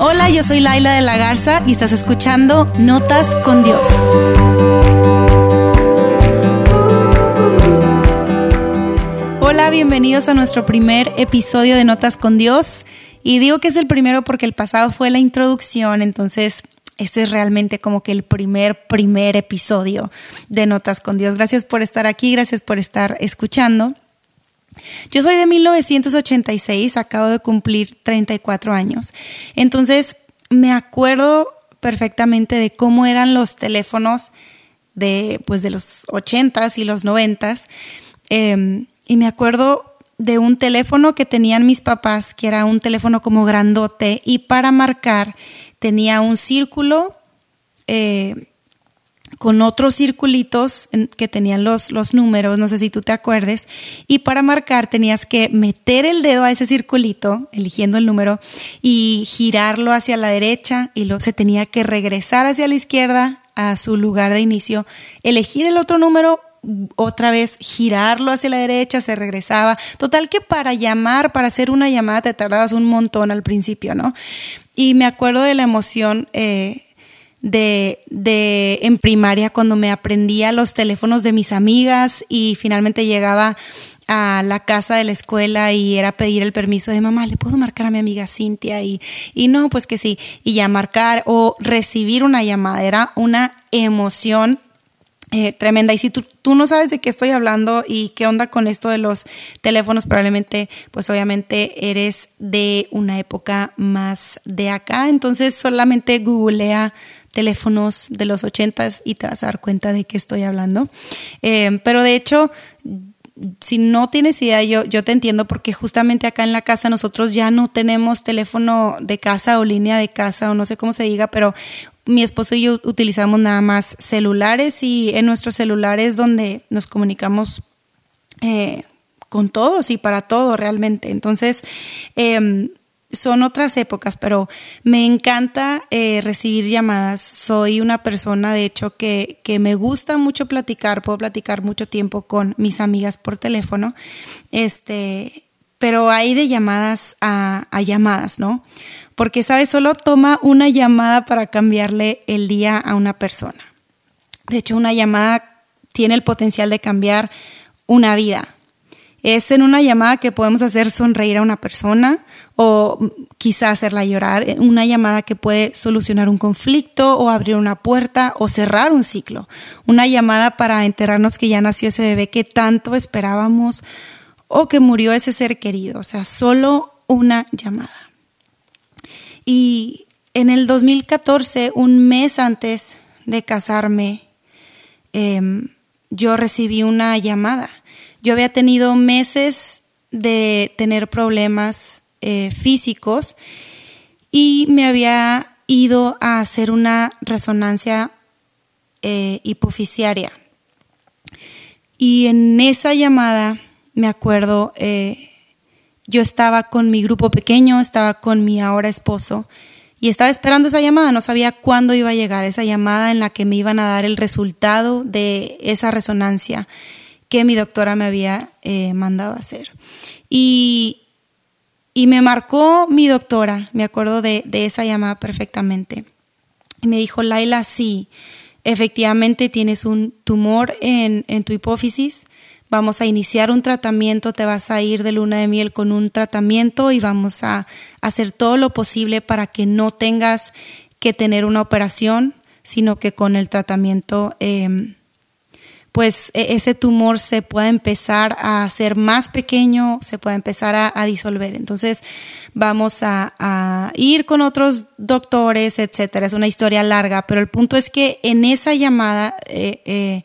Hola, yo soy Laila de la Garza y estás escuchando Notas con Dios. Hola, bienvenidos a nuestro primer episodio de Notas con Dios. Y digo que es el primero porque el pasado fue la introducción, entonces este es realmente como que el primer, primer episodio de Notas con Dios. Gracias por estar aquí, gracias por estar escuchando. Yo soy de 1986, acabo de cumplir 34 años. Entonces, me acuerdo perfectamente de cómo eran los teléfonos de, pues, de los 80s y los 90s. Em, y me acuerdo de un teléfono que tenían mis papás, que era un teléfono como grandote, y para marcar tenía un círculo eh, con otros circulitos que tenían los, los números, no sé si tú te acuerdes, y para marcar tenías que meter el dedo a ese circulito, eligiendo el número, y girarlo hacia la derecha, y luego se tenía que regresar hacia la izquierda a su lugar de inicio, elegir el otro número, otra vez girarlo hacia la derecha, se regresaba. Total que para llamar, para hacer una llamada, te tardabas un montón al principio, ¿no? Y me acuerdo de la emoción. Eh, de, de, en primaria cuando me aprendía los teléfonos de mis amigas y finalmente llegaba a la casa de la escuela y era pedir el permiso de mamá, ¿le puedo marcar a mi amiga Cintia? Y, y no, pues que sí, y ya marcar o recibir una llamada, era una emoción eh, tremenda. Y si tú, tú, no sabes de qué estoy hablando y qué onda con esto de los teléfonos, probablemente, pues obviamente eres de una época más de acá. Entonces solamente googlea teléfonos de los ochentas y te vas a dar cuenta de qué estoy hablando. Eh, pero de hecho, si no tienes idea, yo, yo te entiendo porque justamente acá en la casa nosotros ya no tenemos teléfono de casa o línea de casa o no sé cómo se diga, pero mi esposo y yo utilizamos nada más celulares y en nuestros celulares donde nos comunicamos eh, con todos y para todo realmente. Entonces, eh, son otras épocas, pero me encanta eh, recibir llamadas. Soy una persona, de hecho, que, que, me gusta mucho platicar, puedo platicar mucho tiempo con mis amigas por teléfono, este, pero hay de llamadas a, a llamadas, ¿no? Porque, ¿sabes? Solo toma una llamada para cambiarle el día a una persona. De hecho, una llamada tiene el potencial de cambiar una vida es en una llamada que podemos hacer sonreír a una persona o quizá hacerla llorar, una llamada que puede solucionar un conflicto o abrir una puerta o cerrar un ciclo, una llamada para enterarnos que ya nació ese bebé que tanto esperábamos o que murió ese ser querido, o sea, solo una llamada. Y en el 2014, un mes antes de casarme, em, yo recibí una llamada yo había tenido meses de tener problemas eh, físicos y me había ido a hacer una resonancia eh, hipofisiaria. Y en esa llamada, me acuerdo, eh, yo estaba con mi grupo pequeño, estaba con mi ahora esposo y estaba esperando esa llamada, no sabía cuándo iba a llegar esa llamada en la que me iban a dar el resultado de esa resonancia que mi doctora me había eh, mandado hacer. Y, y, me marcó mi doctora, me acuerdo de, de, esa llamada perfectamente. Y me dijo, Laila, sí, efectivamente tienes un tumor en, en tu hipófisis, vamos a iniciar un tratamiento, te vas a ir de luna de miel con un tratamiento y vamos a hacer todo lo posible para que no tengas que tener una operación, sino que con el tratamiento... Eh, pues e, ese tumor se puede empezar a hacer más pequeño, se puede empezar a, disolver. Entonces vamos a, ir con otros doctores, etcétera. Es una historia larga, pero el punto es que en esa llamada eh, eh,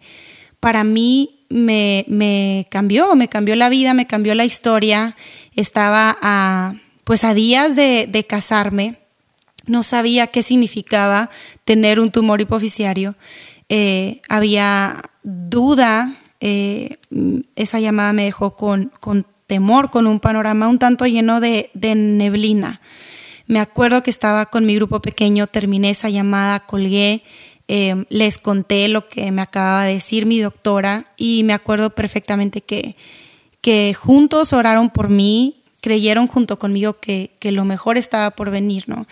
para mí me, cambió, me cambió la vida, me cambió la historia. Estaba a, pues a días de, de casarme, no sabía qué significaba tener un tumor hipofisiario. Eh, había duda, eh, esa llamada me dejó con, con, temor, con un panorama un tanto lleno de, neblina. Me acuerdo que estaba con mi grupo pequeño, terminé esa llamada, colgué, eh, les conté lo que me acababa de decir mi doctora y me acuerdo perfectamente que, que juntos oraron por mí, creyeron junto conmigo que, lo mejor estaba por venir, ¿no?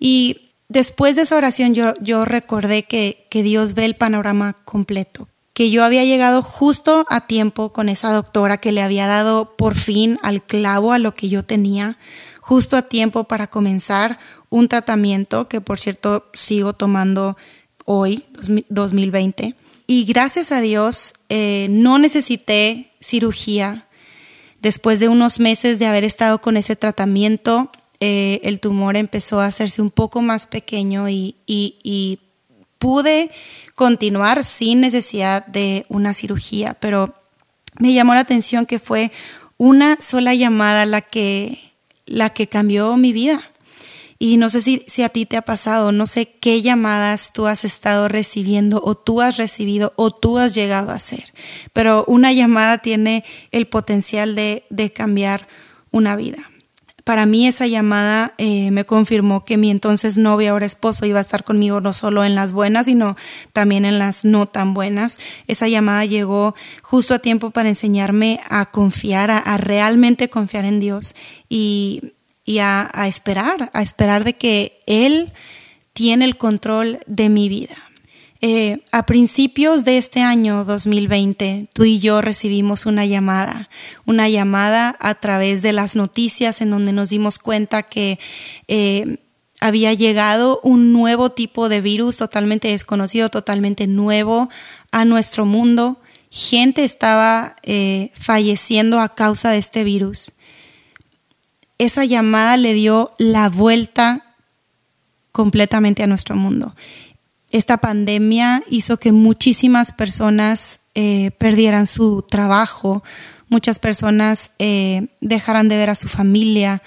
Y después de esa oración yo, yo recordé que, que Dios ve el panorama completo, que yo había llegado justo a tiempo con esa doctora que le había dado por fin al clavo a lo que yo tenía, justo a tiempo para comenzar un tratamiento que por cierto sigo tomando hoy, 2020. Y gracias a Dios eh, no necesité cirugía. Después de unos meses de haber estado con ese tratamiento, eh, el tumor empezó a hacerse un poco más pequeño y, y pude continuar sin necesidad de una cirugía, pero me llamó la atención que fue una sola llamada la que, la que cambió mi vida. Y no sé si, si, a ti te ha pasado, no sé qué llamadas tú has estado recibiendo o tú has recibido o tú has llegado a hacer, pero una llamada tiene el potencial de, de cambiar una vida. Para mí esa llamada eh, me confirmó que mi entonces novio, ahora esposo, iba a estar conmigo no solo en las buenas, sino también en las no tan buenas. Esa llamada llegó justo a tiempo para enseñarme a confiar, a realmente confiar en Dios y y a, esperar, a esperar de que Él tiene el control de mi vida. Eh, a principios de este año 2020, tú y yo recibimos una llamada, una llamada a través de las noticias en donde nos dimos cuenta que eh, había llegado un nuevo tipo de virus totalmente desconocido, totalmente nuevo a nuestro mundo. Gente estaba eh, falleciendo a causa de este virus esa llamada le dio la vuelta completamente a nuestro mundo. Esta pandemia hizo que muchísimas personas eh, perdieran su trabajo, muchas personas eh, dejaran de ver a su familia.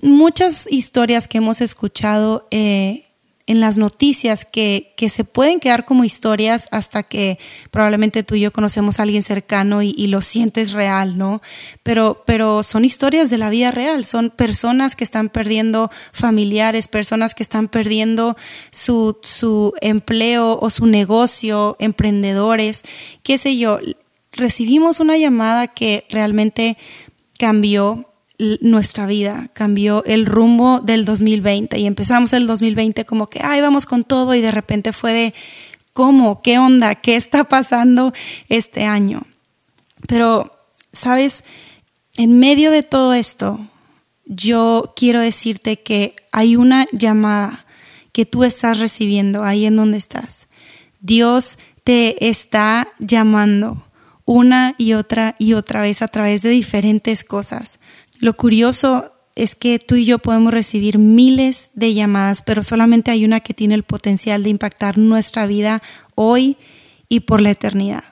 Muchas historias que hemos escuchado eh, en las noticias que, que, se pueden quedar como historias hasta que probablemente tú y yo conocemos a alguien cercano y, lo sientes real, ¿no? Pero, pero son historias de la vida real, son personas que están perdiendo familiares, personas que están perdiendo su, su empleo o su negocio, emprendedores, qué sé yo. Recibimos una llamada que realmente cambió nuestra vida, cambió el rumbo del 2020 y empezamos el 2020 como que, ay, vamos con todo y de repente fue de, ¿cómo? ¿Qué onda? ¿Qué está pasando este año? Pero, ¿sabes? En medio de todo esto, yo quiero decirte que hay una llamada que tú estás recibiendo ahí en donde estás. Dios te está llamando una y otra y otra vez a través de diferentes cosas. Lo curioso es que tú y yo podemos recibir miles de llamadas, pero solamente hay una que tiene el potencial de impactar nuestra vida hoy y por la eternidad.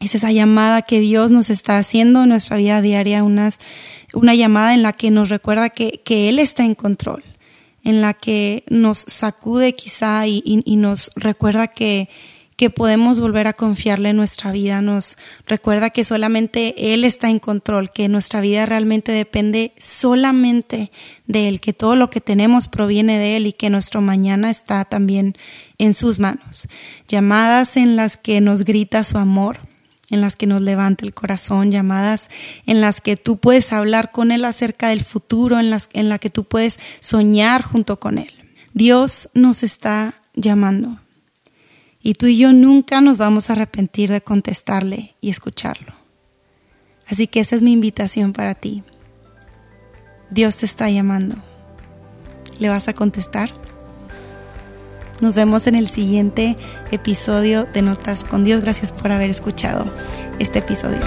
Es esa llamada que Dios nos está haciendo en nuestra vida diaria, una llamada en la que nos recuerda que, que Él está en control, en la que nos sacude quizá y, y nos recuerda que, que podemos volver a confiarle en nuestra vida, nos recuerda que solamente Él está en control, que nuestra vida realmente depende solamente de Él, que todo lo que tenemos proviene de Él y que nuestro mañana está también en sus manos. Llamadas en las que nos grita su amor, en las que nos levanta el corazón, llamadas en las que tú puedes hablar con Él acerca del futuro, en las en la que tú puedes soñar junto con Él. Dios nos está llamando. Y tú y yo nunca nos vamos a arrepentir de contestarle y escucharlo. Así que esa es mi invitación para ti. Dios te está llamando. ¿Le vas a contestar? Nos vemos en el siguiente episodio de Notas con Dios. Gracias por haber escuchado este episodio.